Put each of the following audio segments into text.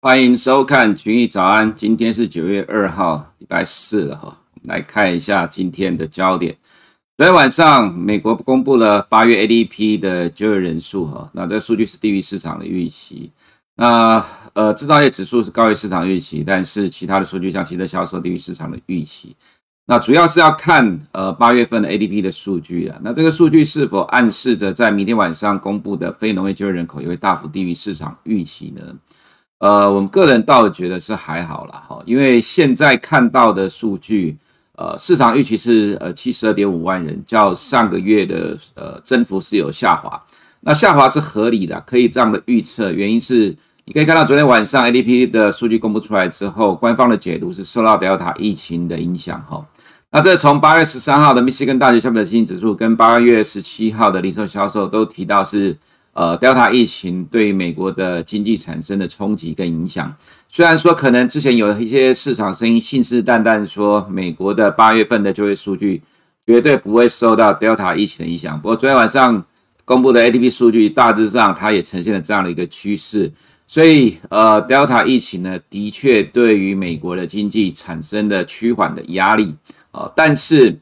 欢迎收看群益早安，今天是九月二号，礼拜四了哈。来看一下今天的焦点。昨天晚上，美国公布了八月 ADP 的就业人数哈，那这数据是低于市场的预期。那呃，制造业指数是高于市场预期，但是其他的数据像汽车销售低于市场的预期。那主要是要看呃八月份的 ADP 的数据啊。那这个数据是否暗示着在明天晚上公布的非农业就业人口也会大幅低于市场预期呢？呃，我们个人倒觉得是还好啦，哈，因为现在看到的数据，呃，市场预期是呃七十二点五万人，较上个月的呃增幅是有下滑，那下滑是合理的，可以这样的预测。原因是你可以看到昨天晚上 ADP 的数据公布出来之后，官方的解读是受到 Delta 疫情的影响，哈。那这从八月十三号的密西根大学消费者信心指数跟八月十七号的零售销售都提到是。呃，Delta 疫情对美国的经济产生的冲击跟影响，虽然说可能之前有一些市场声音信誓旦旦说美国的八月份的就业数据绝对不会受到 Delta 疫情的影响，不过昨天晚上公布的 ADP 数据大致上它也呈现了这样的一个趋势，所以呃，Delta 疫情呢的确对于美国的经济产生了趋缓的压力，呃，但是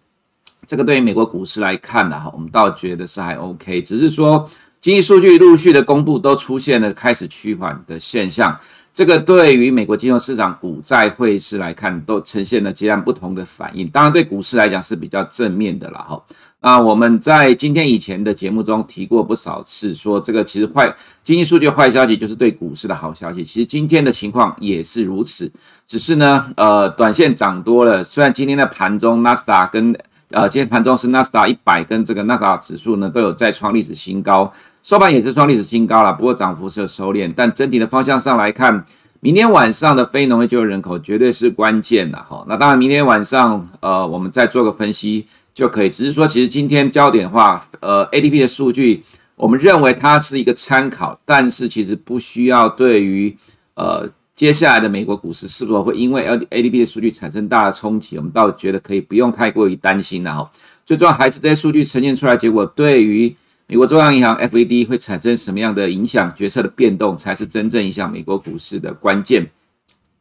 这个对于美国股市来看呢，哈，我们倒觉得是还 OK，只是说。经济数据陆续的公布，都出现了开始趋缓的现象。这个对于美国金融市场、股债汇市来看，都呈现了截然不同的反应。当然，对股市来讲是比较正面的了哈。那我们在今天以前的节目中提过不少次，说这个其实坏经济数据坏消息就是对股市的好消息。其实今天的情况也是如此，只是呢，呃，短线涨多了。虽然今天的盘中纳斯达跟呃，今天盘中是纳斯达一百跟这个纳斯达指数呢都有再创历史新高。收盘也是创历史新高了，不过涨幅是有收敛，但整体的方向上来看，明天晚上的非农业就业人口绝对是关键的哈。那当然，明天晚上呃，我们再做个分析就可以。只是说，其实今天焦点的话，呃，ADP 的数据，我们认为它是一个参考，但是其实不需要对于呃接下来的美国股市是否会因为 L A D P 的数据产生大的冲击，我们倒觉得可以不用太过于担心了哈。最重要还是这些数据呈现出来结果对于。美国中央银行 FED 会产生什么样的影响？决策的变动才是真正影响美国股市的关键。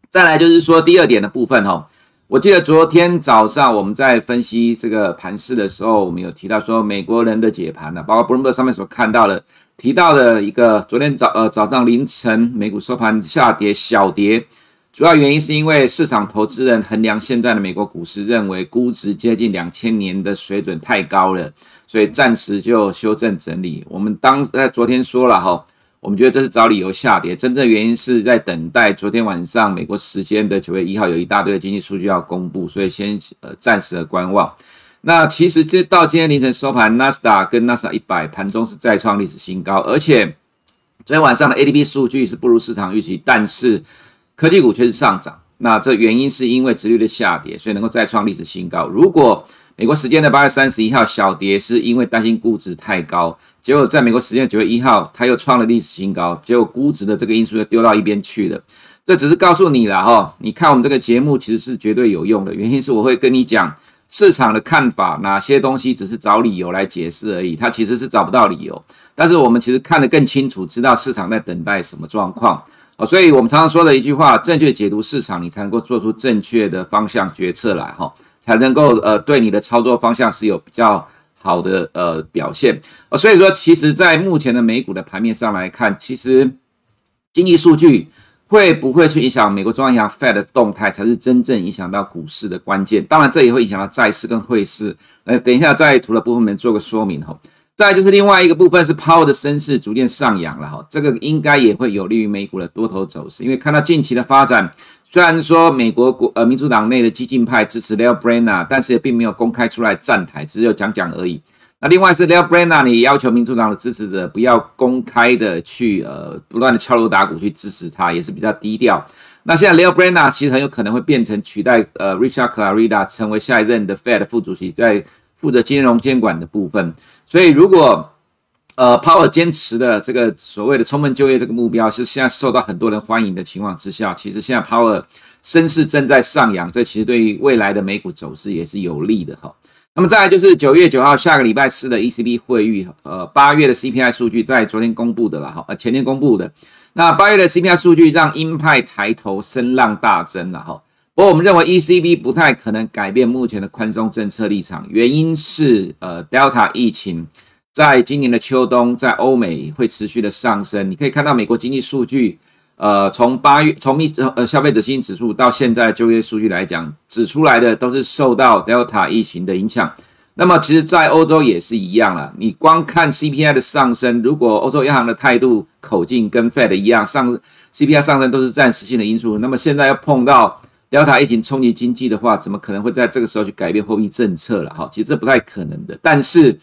再来就是说第二点的部分哈，我记得昨天早上我们在分析这个盘势的时候，我们有提到说美国人的解盘呢，包括 Bloomberg 上面所看到的提到的一个昨天早呃早上凌晨美股收盘下跌小跌，主要原因是因为市场投资人衡量现在的美国股市，认为估值接近两千年的水准太高了。所以暂时就修正整理。我们当在昨天说了哈，我们觉得这是找理由下跌，真正原因是在等待昨天晚上美国时间的九月一号有一大堆的经济数据要公布，所以先呃暂时的观望。那其实这到今天凌晨收盘，纳斯达跟纳斯达一百盘中是再创历史新高，而且昨天晚上的 ADP 数据是不如市场预期，但是科技股却是上涨。那这原因是因为殖率的下跌，所以能够再创历史新高。如果美国时间的八月三十一号小跌，是因为担心估值太高，结果在美国时间九月一号，它又创了历史新高，结果估值的这个因素又丢到一边去了。这只是告诉你了哈，你看我们这个节目其实是绝对有用的，原因是我会跟你讲市场的看法，哪些东西只是找理由来解释而已，它其实是找不到理由。但是我们其实看得更清楚，知道市场在等待什么状况哦，所以我们常常说的一句话：正确解读市场，你才能够做出正确的方向决策来哈。才能够呃对你的操作方向是有比较好的呃表现，呃所以说其实在目前的美股的盘面上来看，其实经济数据会不会去影响美国中央银行 Fed 的动态，才是真正影响到股市的关键。当然这也会影响到债市跟汇市。呃等一下在图的部分里面做个说明哈。再就是另外一个部分是 Power 的声势逐渐上扬了哈，这个应该也会有利于美股的多头走势，因为看到近期的发展。虽然说美国国呃民主党内的激进派支持 Lael Brainard，但是也并没有公开出来站台，只有讲讲而已。那另外是 Lael Brainard，你要求民主党的支持者不要公开的去呃不断的敲锣打鼓去支持他，也是比较低调。那现在 Lael Brainard 其实很有可能会变成取代呃 Richard Clarida 成为下一任的 Fed 副主席，在负责金融监管的部分。所以如果呃，Power 坚持的这个所谓的充分就业这个目标，是现在受到很多人欢迎的情况之下，其实现在 Power 声势正在上扬，这其实对于未来的美股走势也是有利的哈。那么再来就是九月九号下个礼拜四的 ECB 会议，呃，八月的 CPI 数据在昨天公布的了哈，呃，前天公布的。那八月的 CPI 数据让鹰派抬头，声浪大增了哈。不过我们认为 ECB 不太可能改变目前的宽松政策立场，原因是呃 Delta 疫情在今年的秋冬在欧美会持续的上升。你可以看到美国经济数据，呃，从八月从密呃消费者信心指数到现在的就业数据来讲，指出来的都是受到 Delta 疫情的影响。那么其实，在欧洲也是一样了。你光看 CPI 的上升，如果欧洲央行的态度口径跟 Fed 一样，上 CPI 上升都是暂时性的因素。那么现在要碰到 Delta 疫情冲击经济的话，怎么可能会在这个时候去改变货币政策了？哈，其实这不太可能的。但是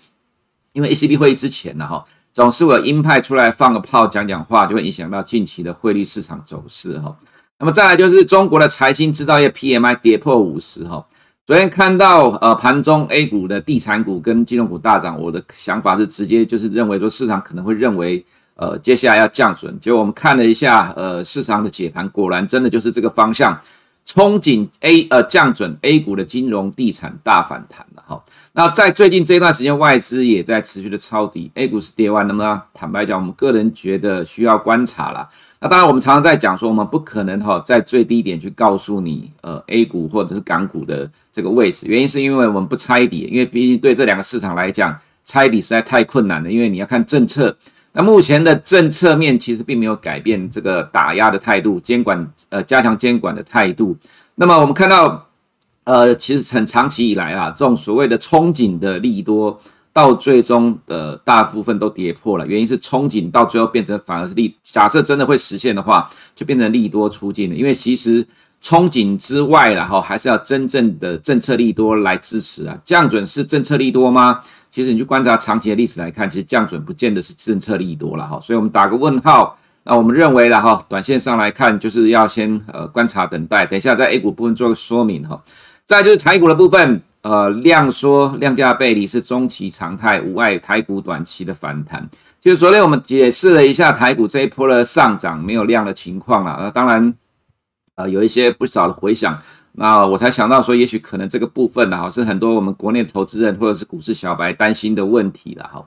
因为 ECB 会议之前呢，哈，总是会有鹰派出来放个炮讲讲话，就会影响到近期的汇率市场走势哈。那么再来就是中国的财新制造业 PMI 跌破五十哈。昨天看到呃盘中 A 股的地产股跟金融股大涨，我的想法是直接就是认为说市场可能会认为呃接下来要降准，结果我们看了一下呃市场的解盘，果然真的就是这个方向，憧憬 A 呃降准 A 股的金融地产大反弹了哈。那在最近这段时间，外资也在持续的抄底，A 股是跌完了吗？坦白讲，我们个人觉得需要观察了。那当然，我们常常在讲说，我们不可能哈在最低点去告诉你，呃，A 股或者是港股的这个位置。原因是因为我们不猜底，因为毕竟对这两个市场来讲，猜底实在太困难了。因为你要看政策，那目前的政策面其实并没有改变这个打压的态度，监管呃加强监管的态度。那么我们看到，呃，其实很长期以来啊，这种所谓的憧憬的利多。到最终的大部分都跌破了，原因是憧憬到最后变成反而是利。假设真的会实现的话，就变成利多出尽了。因为其实憧憬之外然后，还是要真正的政策利多来支持啊。降准是政策利多吗？其实你去观察长期的历史来看，其实降准不见得是政策利多了哈。所以我们打个问号。那我们认为了哈，短线上来看，就是要先呃观察等待。等一下在 A 股部分做个说明哈。再就是台股的部分。呃，量缩量价背离是中期常态，无碍台股短期的反弹。其实昨天我们解释了一下台股这一波的上涨没有量的情况啊，那当然，呃，有一些不少的回响。那我才想到说，也许可能这个部分呢，哈，是很多我们国内投资人或者是股市小白担心的问题了，哈。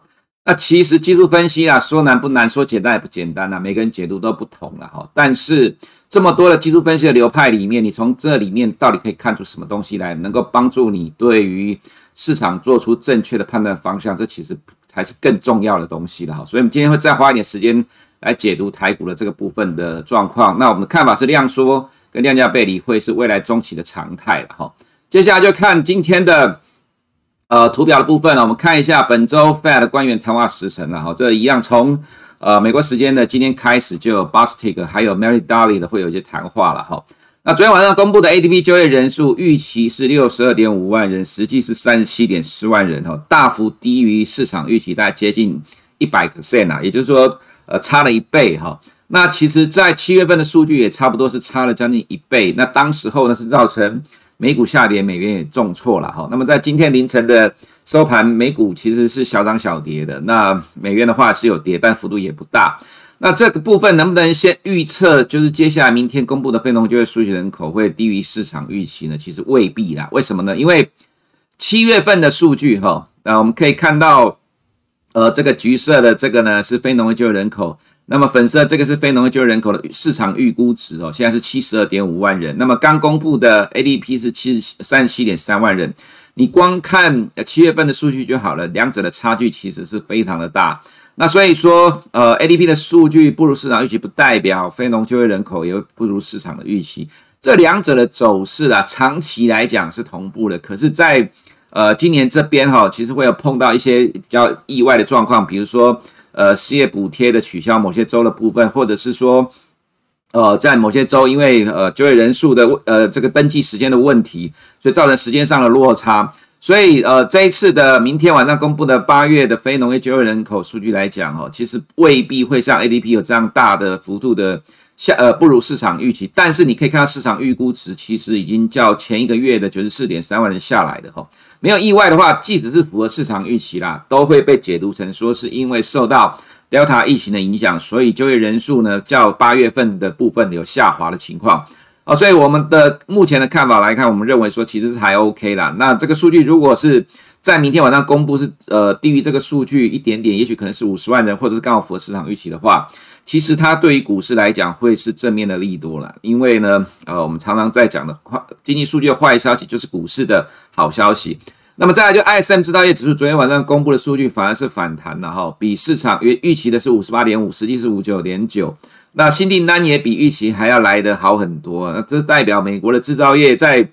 那其实技术分析啊，说难不难，说简单也不简单啊，每个人解读都不同了，哈。但是这么多的技术分析的流派里面，你从这里面到底可以看出什么东西来，能够帮助你对于市场做出正确的判断方向？这其实才是更重要的东西了哈。所以，我们今天会再花一点时间来解读台股的这个部分的状况。那我们的看法是，量说跟量价背离会是未来中期的常态了哈。接下来就看今天的呃图表的部分了。我们看一下本周 Fed 官员谈话时程了哈。这一样从。呃，美国时间的今天开始就有 Bostic 还有 Mary Daly 的会有一些谈话了哈。那昨天晚上公布的 ADP 就业人数预期是六十二点五万人，实际是三十七点四万人哈，大幅低于市场预期，大概接近一百个 percent 啊，也就是说，呃，差了一倍哈。那其实，在七月份的数据也差不多是差了将近一倍。那当时候呢是造成美股下跌，美元也重挫了哈。那么在今天凌晨的。收盘，美股其实是小涨小跌的。那美元的话是有跌，但幅度也不大。那这个部分能不能先预测，就是接下来明天公布的非农就业数据人口会低于市场预期呢？其实未必啦。为什么呢？因为七月份的数据哈，那我们可以看到，呃，这个橘色的这个呢是非农业就业人口，那么粉色这个是非农业就业人口的市场预估值哦，现在是七十二点五万人。那么刚公布的 ADP 是七十三十七点三万人。你光看七月份的数据就好了，两者的差距其实是非常的大。那所以说，呃，ADP 的数据不如市场预期，不代表非农就业人口也不如市场的预期。这两者的走势啊，长期来讲是同步的。可是在，在呃今年这边哈，其实会有碰到一些比较意外的状况，比如说呃失业补贴的取消某些州的部分，或者是说。呃，在某些州，因为呃就业人数的呃这个登记时间的问题，所以造成时间上的落差。所以呃这一次的明天晚上公布的八月的非农业就业人口数据来讲，哈，其实未必会像 ADP 有这样大的幅度的下呃不如市场预期。但是你可以看到市场预估值其实已经较前一个月的九十四点三万人下来的哈，没有意外的话，即使是符合市场预期啦，都会被解读成说是因为受到。Delta 疫情的影响，所以就业人数呢，较八月份的部分有下滑的情况哦，所以我们的目前的看法来看，我们认为说其实是还 OK 啦。那这个数据如果是在明天晚上公布是呃低于这个数据一点点，也许可能是五十万人，或者是刚好符合市场预期的话，其实它对于股市来讲会是正面的利多了，因为呢，呃，我们常常在讲的坏经济数据的坏消息就是股市的好消息。那么再来就 ISM 制造业指数昨天晚上公布的数据反而是反弹了哈，比市场预预期的是五十八点五，实际是五九点九。那新订单也比预期还要来得好很多，那这代表美国的制造业在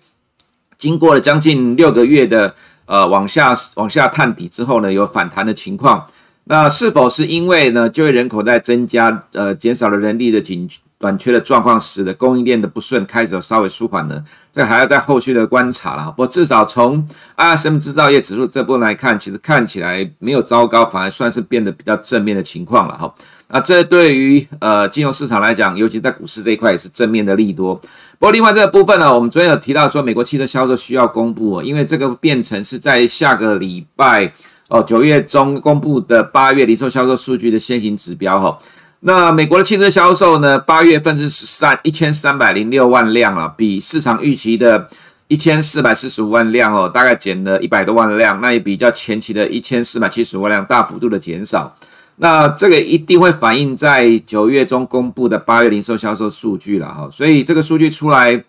经过了将近六个月的呃往下往下探底之后呢，有反弹的情况。那是否是因为呢就业人口在增加，呃减少了人力的紧短缺的状况，使得供应链的不顺开始稍微舒缓呢？这还要在后续的观察了。不过至少从 ISM 制造业指数这部分来看，其实看起来没有糟糕，反而算是变得比较正面的情况了哈。那这对于呃金融市场来讲，尤其在股市这一块也是正面的利多。不过另外这个部分呢，我们昨天有提到说，美国汽车销售需要公布，因为这个变成是在下个礼拜哦九月中公布的八月零售销售数据的先行指标哈。那美国的汽车销售呢，八月份是十三一千三百零六万辆啊，比市场预期的一千四百四十五万辆哦，大概减了一百多万辆，那也比较前期的一千四百七十万辆大幅度的减少。那这个一定会反映在九月中公布的八月零售销售数据了哈，所以这个数据出来，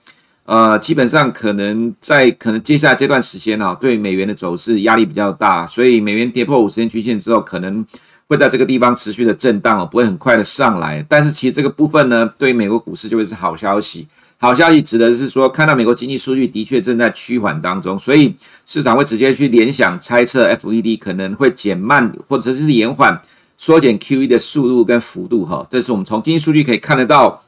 呃，基本上可能在可能接下来这段时间啊，对美元的走势压力比较大，所以美元跌破五十天均线之后，可能会在这个地方持续的震荡哦，不会很快的上来。但是其实这个部分呢，对于美国股市就会是好消息。好消息指的是说，看到美国经济数据的确正在趋缓当中，所以市场会直接去联想猜测，FED 可能会减慢或者是延缓。缩减 QE 的速度跟幅度，哈，这是我们从经济数据可以看得到，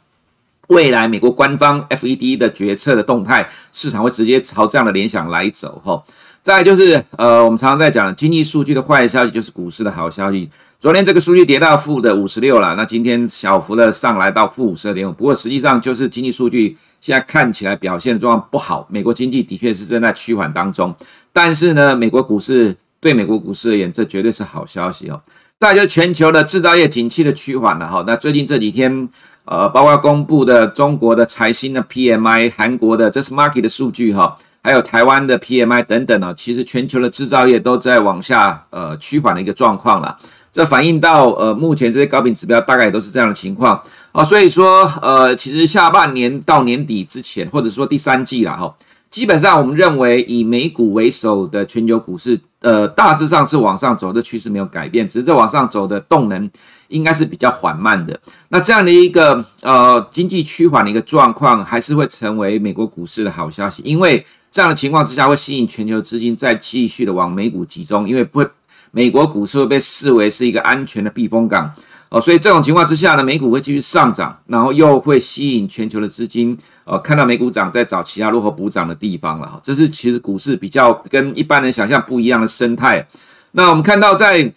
未来美国官方 FED 的决策的动态，市场会直接朝这样的联想来走，哈。再就是，呃，我们常常在讲经济数据的坏消息，就是股市的好消息。昨天这个数据跌到负的五十六了，那今天小幅的上来到负五十二点五，不过实际上就是经济数据现在看起来表现的状况不好，美国经济的确是正在趋缓当中，但是呢，美国股市对美国股市而言，这绝对是好消息哦。再就是全球的制造业景气的趋缓了哈，那最近这几天，呃，包括公布的中国的财新的 PMI、韩国的这是 market 的数据哈，还有台湾的 PMI 等等呢，其实全球的制造业都在往下呃趋缓的一个状况了。这反映到呃目前这些高频指标大概也都是这样的情况啊，所以说呃其实下半年到年底之前，或者说第三季了哈。基本上，我们认为以美股为首的全球股市，呃，大致上是往上走的趋势没有改变，只是这往上走的动能应该是比较缓慢的。那这样的一个呃经济趋缓的一个状况，还是会成为美国股市的好消息，因为这样的情况之下会吸引全球资金再继续的往美股集中，因为不会美国股市会被视为是一个安全的避风港。哦，所以这种情况之下呢，美股会继续上涨，然后又会吸引全球的资金，呃，看到美股涨，再找其他如何补涨的地方了。这是其实股市比较跟一般人想象不一样的生态。那我们看到在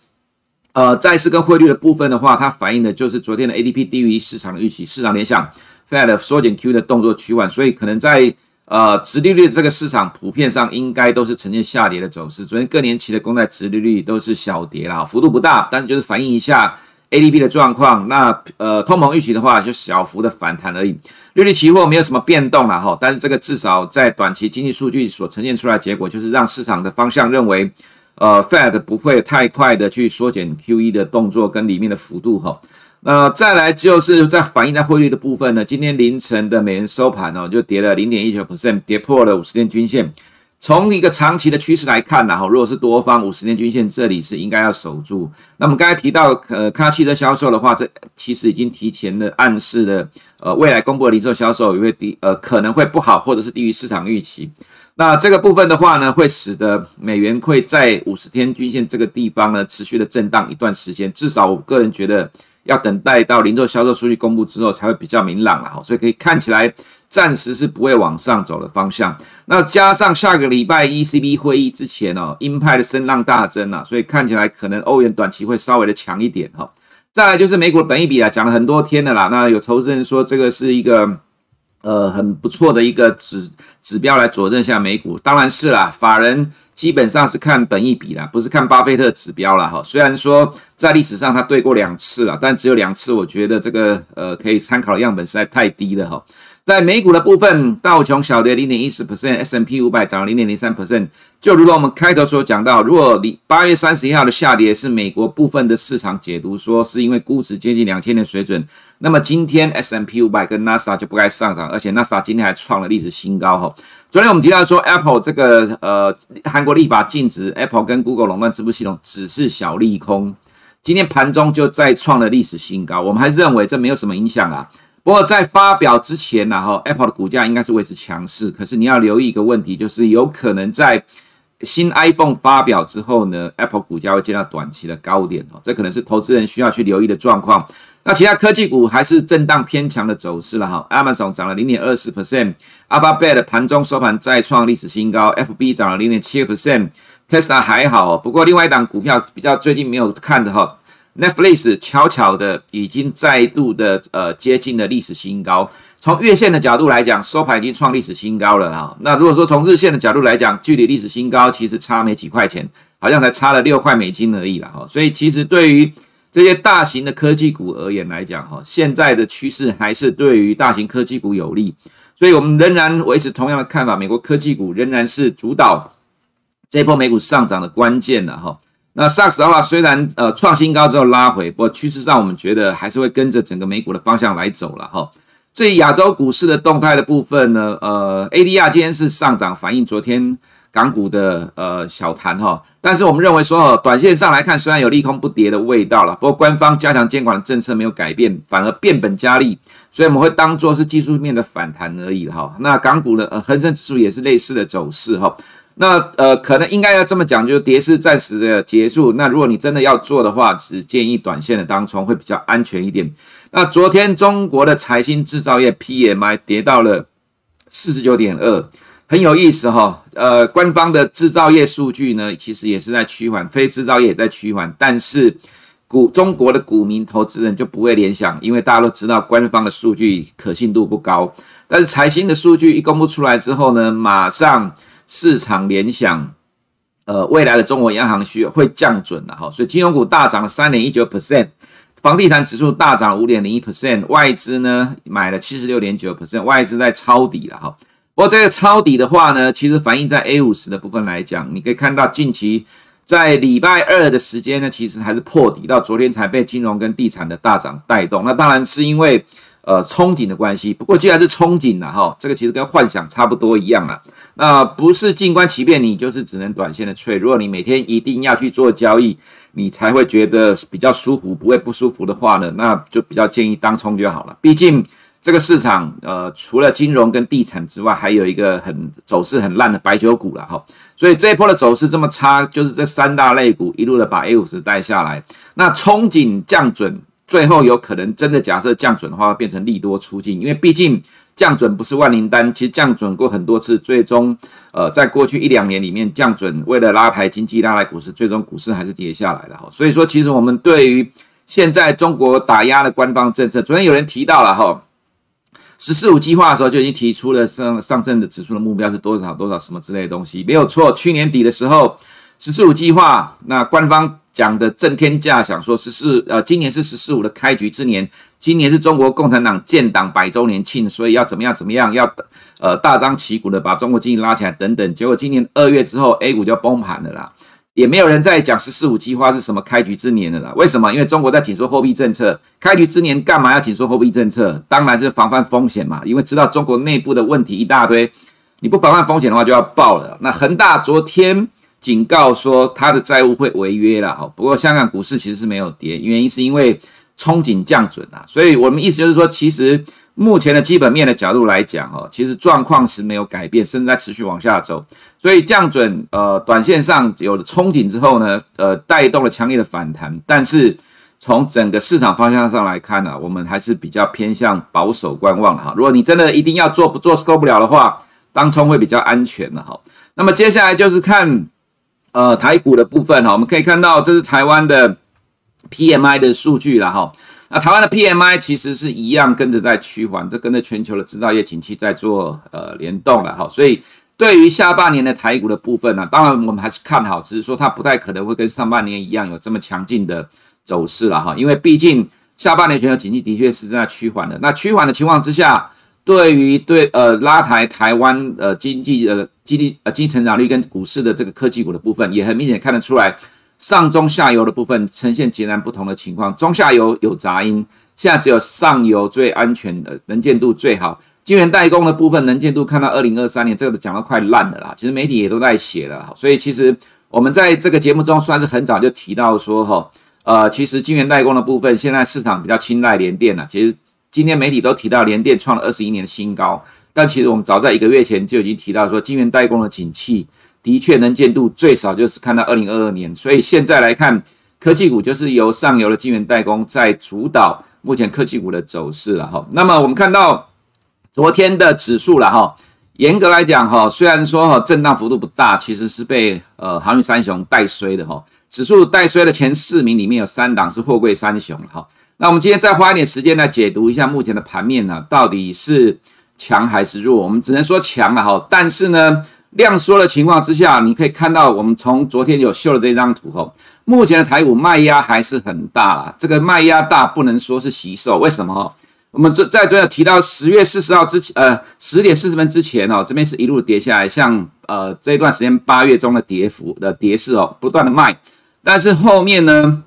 呃债市跟汇率的部分的话，它反映的就是昨天的 ADP 低于市场的预期，市场联想 Fed 缩减 Q 的动作趋缓，所以可能在呃殖利率这个市场普遍上应该都是呈现下跌的走势。昨天各年期的公债殖利率都是小跌了，幅度不大，但是就是反映一下。ADP 的状况，那呃，通膨预期的话，就小幅的反弹而已。利率期货没有什么变动了哈，但是这个至少在短期经济数据所呈现出来的结果，就是让市场的方向认为，呃，Fed 不会太快的去缩减 QE 的动作跟里面的幅度哈。那再来就是在反映在汇率的部分呢，今天凌晨的美元收盘哦，就跌了零点一九 percent，跌破了五十天均线。从一个长期的趋势来看呢，哈，如果是多方五十天均线，这里是应该要守住。那么刚才提到，呃，看到汽车销售的话，这其实已经提前的暗示了，呃，未来公布的零售销售也会低，呃，可能会不好，或者是低于市场预期。那这个部分的话呢，会使得美元会在五十天均线这个地方呢持续的震荡一段时间。至少我个人觉得，要等待到零售销售数据公布之后，才会比较明朗了哈。所以可以看起来。暂时是不会往上走的方向。那加上下个礼拜 ECB 会议之前哦，鹰派的声浪大增啊，所以看起来可能欧元短期会稍微的强一点哈。再来就是美股的本益比啊，讲了很多天了啦。那有投资人说这个是一个呃很不错的一个指指标来佐证下美股，当然是啦。法人基本上是看本益比啦，不是看巴菲特指标啦哈。虽然说在历史上他对过两次啦，但只有两次，我觉得这个呃可以参考的样本实在太低了哈。在美股的部分，道琼小跌零点一四 percent，S&P 五百涨了零点零三 percent。就如同我们开头所讲到，如果你八月三十一号的下跌是美国部分的市场解读说是因为估值接近两千的水准，那么今天 S M P 五百跟纳斯达就不该上涨，而且纳斯达今天还创了历史新高哈。昨天我们提到说，Apple 这个呃韩国立法禁止 Apple 跟 Google 垄断支付系统只是小利空，今天盘中就再创了历史新高，我们还是认为这没有什么影响啊。不过在发表之前呢，哈，Apple 的股价应该是维持强势。可是你要留意一个问题，就是有可能在新 iPhone 发表之后呢，Apple 股价会见到短期的高点哦，这可能是投资人需要去留意的状况。那其他科技股还是震荡偏强的走势了哈，Amazon 涨了零点二四 percent，Alphabet 盘中收盘再创历史新高，FB 涨了零点七个 percent，Tesla 还好。不过另外一档股票比较最近没有看的哈。Netflix 悄悄的已经再度的呃接近了历史新高。从月线的角度来讲，收盘已经创历史新高了哈。那如果说从日线的角度来讲，距离历史新高其实差没几块钱，好像才差了六块美金而已了哈。所以其实对于这些大型的科技股而言来讲哈，现在的趋势还是对于大型科技股有利。所以我们仍然维持同样的看法，美国科技股仍然是主导这波美股上涨的关键的哈。那 SAS 的话，虽然呃创新高之后拉回，不过趋势上我们觉得还是会跟着整个美股的方向来走了哈。至于亚洲股市的动态的部分呢，呃，ADR 今天是上涨，反映昨天港股的呃小弹哈。但是我们认为说，短线上来看，虽然有利空不跌的味道了，不过官方加强监管的政策没有改变，反而变本加厉，所以我们会当做是技术面的反弹而已哈。那港股的呃恒生指数也是类似的走势哈。那呃，可能应该要这么讲，就是跌势暂时的结束。那如果你真的要做的话，只建议短线的当冲会比较安全一点。那昨天中国的财新制造业 PMI 跌到了四十九点二，很有意思哈。呃，官方的制造业数据呢，其实也是在趋缓，非制造业也在趋缓，但是股中国的股民投资人就不会联想，因为大家都知道官方的数据可信度不高。但是财新的数据一公布出来之后呢，马上。市场联想，呃，未来的中国央行需要会降准了哈，所以金融股大涨了三点一九 percent，房地产指数大涨五点零一 percent，外资呢买了七十六点九 percent，外资在抄底了哈。不过这个抄底的话呢，其实反映在 A 五十的部分来讲，你可以看到近期在礼拜二的时间呢，其实还是破底，到昨天才被金融跟地产的大涨带动。那当然是因为呃憧憬的关系，不过既然是憧憬了哈，这个其实跟幻想差不多一样啊。那不是静观其变，你就是只能短线的脆。如果你每天一定要去做交易，你才会觉得比较舒服，不会不舒服的话呢，那就比较建议当冲就好了。毕竟这个市场，呃，除了金融跟地产之外，还有一个很走势很烂的白酒股了哈。所以这一波的走势这么差，就是这三大类股一路的把 A 五十带下来。那憧憬降准，最后有可能真的假设降准的话，变成利多出尽，因为毕竟。降准不是万灵丹，其实降准过很多次，最终，呃，在过去一两年里面，降准为了拉抬经济、拉抬股市，最终股市还是跌下来了哈。所以说，其实我们对于现在中国打压的官方政策，昨天有人提到了哈，十四五计划的时候就已经提出了上上证的指数的目标是多少多少什么之类的东西，没有错。去年底的时候，十四五计划那官方讲的震天价，想说十四呃，今年是十四五的开局之年。今年是中国共产党建党百周年庆，所以要怎么样怎么样，要呃大张旗鼓的把中国经济拉起来等等。结果今年二月之后，A 股就崩盘了啦，也没有人再讲“十四五”计划是什么开局之年的啦。为什么？因为中国在紧缩货币政策，开局之年干嘛要紧缩货币政策？当然是防范风险嘛，因为知道中国内部的问题一大堆，你不防范风险的话就要爆了。那恒大昨天警告说他的债务会违约了哈，不过香港股市其实是没有跌，原因是因为。憧憬降准啊，所以我们意思就是说，其实目前的基本面的角度来讲，哦，其实状况是没有改变，甚至在持续往下走。所以降准，呃，短线上有了憧憬之后呢，呃，带动了强烈的反弹。但是从整个市场方向上来看呢，我们还是比较偏向保守观望哈。如果你真的一定要做，不做受不了的话，当冲会比较安全的哈。那么接下来就是看呃台股的部分哈，我们可以看到这是台湾的。PMI 的数据了哈，那台湾的 PMI 其实是一样跟着在趋缓，这跟着全球的制造业景气在做呃联动了哈，所以对于下半年的台股的部分呢，当然我们还是看好，只是说它不太可能会跟上半年一样有这么强劲的走势了哈，因为毕竟下半年全球景气的确是在趋缓的，那趋缓的情况之下，对于对呃拉抬台湾呃经济呃经济呃经济成长率跟股市的这个科技股的部分，也很明显看得出来，上中下游的部分呈现截然不同的情况，中下游有杂音，现在只有上游最安全的能见度最好，晶圆代工的部分能见度看到二零二三年，这个讲得快烂了啦，其实媒体也都在写了，所以其实我们在这个节目中算是很早就提到说哈，呃，其实晶圆代工的部分现在市场比较青睐联电了，其实。今天媒体都提到联电创了二十一年的新高，但其实我们早在一个月前就已经提到说，晶圆代工的景气的确能见度最少就是看到二零二二年，所以现在来看科技股就是由上游的晶圆代工在主导目前科技股的走势了哈。那么我们看到昨天的指数了哈，严格来讲哈，虽然说哈震荡幅度不大，其实是被呃航运三雄带衰的哈，指数带衰的前四名里面有三档是货柜三雄哈。那我们今天再花一点时间来解读一下目前的盘面呢，到底是强还是弱？我们只能说强了哈。但是呢，量缩的情况之下，你可以看到，我们从昨天有秀的这张图哈，目前的台股卖压还是很大啦。这个卖压大不能说是惜售，为什么？我们这在昨天提到十月四十号之前，呃，十点四十分之前哦，这边是一路跌下来，像呃这一段时间八月中的跌幅的跌势哦，不断的卖，但是后面呢？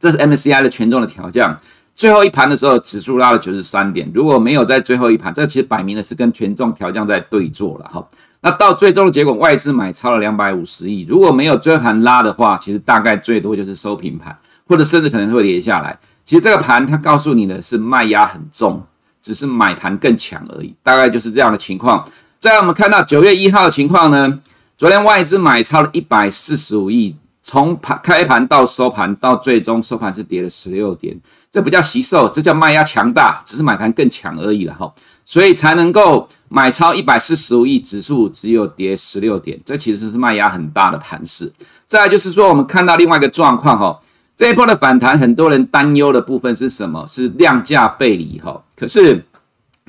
这是 MSCI 的权重的调降，最后一盘的时候，指数拉了九十三点。如果没有在最后一盘，这其实摆明的是跟权重调降在对坐了哈。那到最终的结果，外资买超了两百五十亿。如果没有追盘拉的话，其实大概最多就是收平盘，或者甚至可能会跌下来。其实这个盘它告诉你的是卖压很重，只是买盘更强而已，大概就是这样的情况。再来我们看到九月一号的情况呢，昨天外资买超了一百四十五亿。从盘开盘到收盘，到最终收盘是跌了十六点，这不叫惜售，这叫卖压强大，只是买盘更强而已了哈，所以才能够买超一百四十五亿，指数只有跌十六点，这其实是卖压很大的盘势。再就是说，我们看到另外一个状况哈，这一波的反弹，很多人担忧的部分是什么？是量价背离哈。可是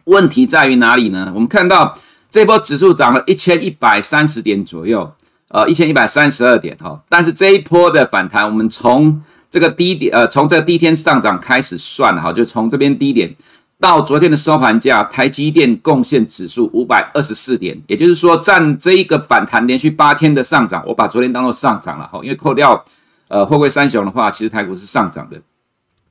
问题在于哪里呢？我们看到这波指数涨了一千一百三十点左右。呃，一千一百三十二点哈，但是这一波的反弹，我们从这个低点，呃，从这个第一天上涨开始算哈，就从这边低点到昨天的收盘价，台积电贡献指数五百二十四点，也就是说占这一个反弹连续八天的上涨，我把昨天当做上涨了哈，因为扣掉呃货柜三雄的话，其实台股是上涨的。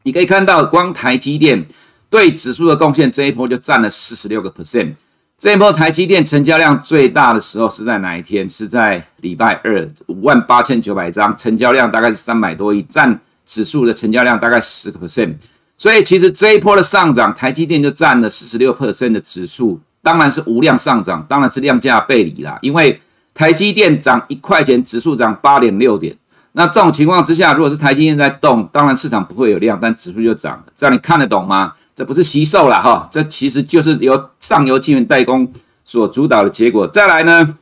你可以看到，光台积电对指数的贡献这一波就占了四十六个 percent。这一波台积电成交量最大的时候是在哪一天？是在礼拜二，五万八千九百张，成交量大概是三百多亿，占指数的成交量大概十个 percent。所以其实这一波的上涨，台积电就占了四十六 percent 的指数，当然是无量上涨，当然是量价背离啦。因为台积电涨一块钱，指数涨八点六点。那这种情况之下，如果是台积电在动，当然市场不会有量，但指数就涨了。这样你看得懂吗？这不是惜售了哈，这其实就是由上游晶圆代工所主导的结果。再来呢，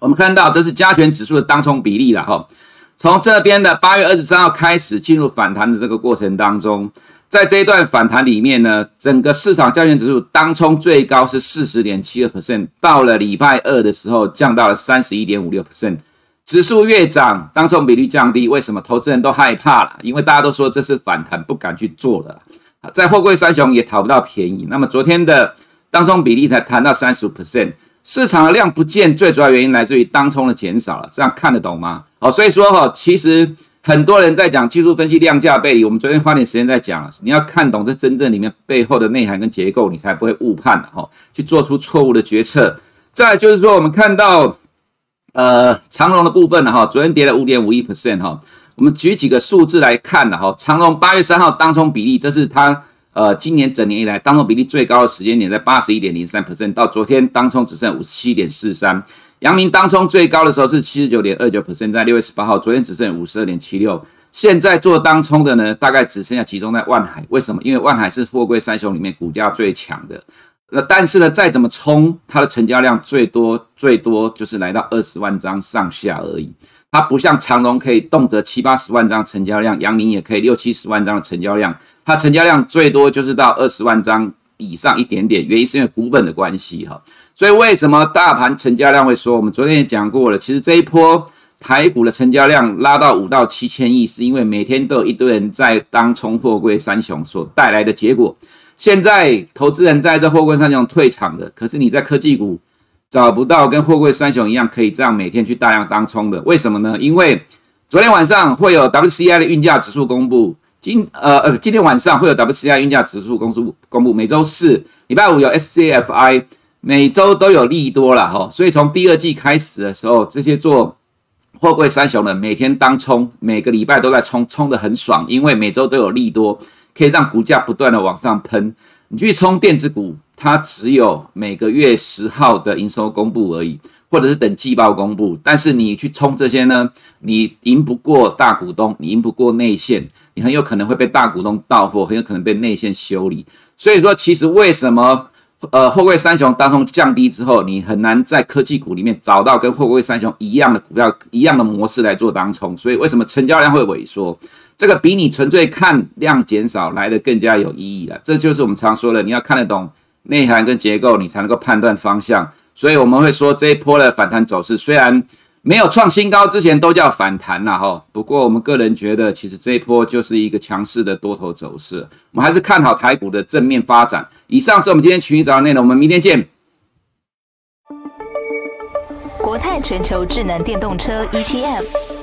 我们看到这是加权指数的当冲比例了哈。从这边的八月二十三号开始进入反弹的这个过程当中，在这一段反弹里面呢，整个市场加权指数当冲最高是四十点七二 percent，到了礼拜二的时候降到了三十一点五六 percent。指数越涨，当冲比例降低，为什么投资人都害怕了？因为大家都说这是反弹，不敢去做了。在货柜三雄也讨不到便宜，那么昨天的当冲比例才谈到三十五 percent，市场的量不见，最主要原因来自于当冲的减少了，这样看得懂吗？好，所以说哈，其实很多人在讲技术分析量价背离，我们昨天花点时间在讲，你要看懂这真正里面背后的内涵跟结构，你才不会误判哈，去做出错误的决策。再就是说，我们看到呃长荣的部分呢哈，昨天跌了五点五一 percent 哈。我们举几个数字来看了哈，长荣八月三号当冲比例，这是它呃今年整年以来当冲比例最高的时间点，在八十一点零三 percent，到昨天当冲只剩五十七点四三。阳明当冲最高的时候是七十九点二九 percent，在六月十八号，昨天只剩五十二点七六。现在做当冲的呢，大概只剩下集中在万海，为什么？因为万海是富贵三雄里面股价最强的。那但是呢，再怎么冲，它的成交量最多最多就是来到二十万张上下而已。它不像长荣可以动辄七八十万张成交量，阳明也可以六七十万张的成交量，它成交量最多就是到二十万张以上一点点，原因是因为股本的关系哈。所以为什么大盘成交量会说？我们昨天也讲过了，其实这一波台股的成交量拉到五到七千亿，是因为每天都有一堆人在当冲货柜三雄所带来的结果。现在投资人在这货柜三雄退场的，可是你在科技股找不到跟货柜三雄一样可以这样每天去大量当冲的，为什么呢？因为昨天晚上会有 WCI 的运价指数公布，今呃呃今天晚上会有 WCI 运价指数公布公布，每周四、礼拜五有 SCFI，每周都有利多了哈，所以从第二季开始的时候，这些做货柜三雄的每天当冲，每个礼拜都在冲，冲得很爽，因为每周都有利多，可以让股价不断的往上喷。你去冲电子股，它只有每个月十号的营收公布而已，或者是等季报公布。但是你去冲这些呢，你赢不过大股东，你赢不过内线，你很有可能会被大股东倒货，很有可能被内线修理。所以说，其实为什么？呃，货柜三雄当中降低之后，你很难在科技股里面找到跟货柜三雄一样的股票、一样的模式来做当冲，所以为什么成交量会萎缩？这个比你纯粹看量减少来得更加有意义了。这就是我们常说的，你要看得懂内涵跟结构，你才能够判断方向。所以我们会说这一波的反弹走势虽然。没有创新高之前都叫反弹了哈，不过我们个人觉得，其实这一波就是一个强势的多头走势，我们还是看好台股的正面发展。以上是我们今天群益早上内容，我们明天见。国泰全球智能电动车 ETF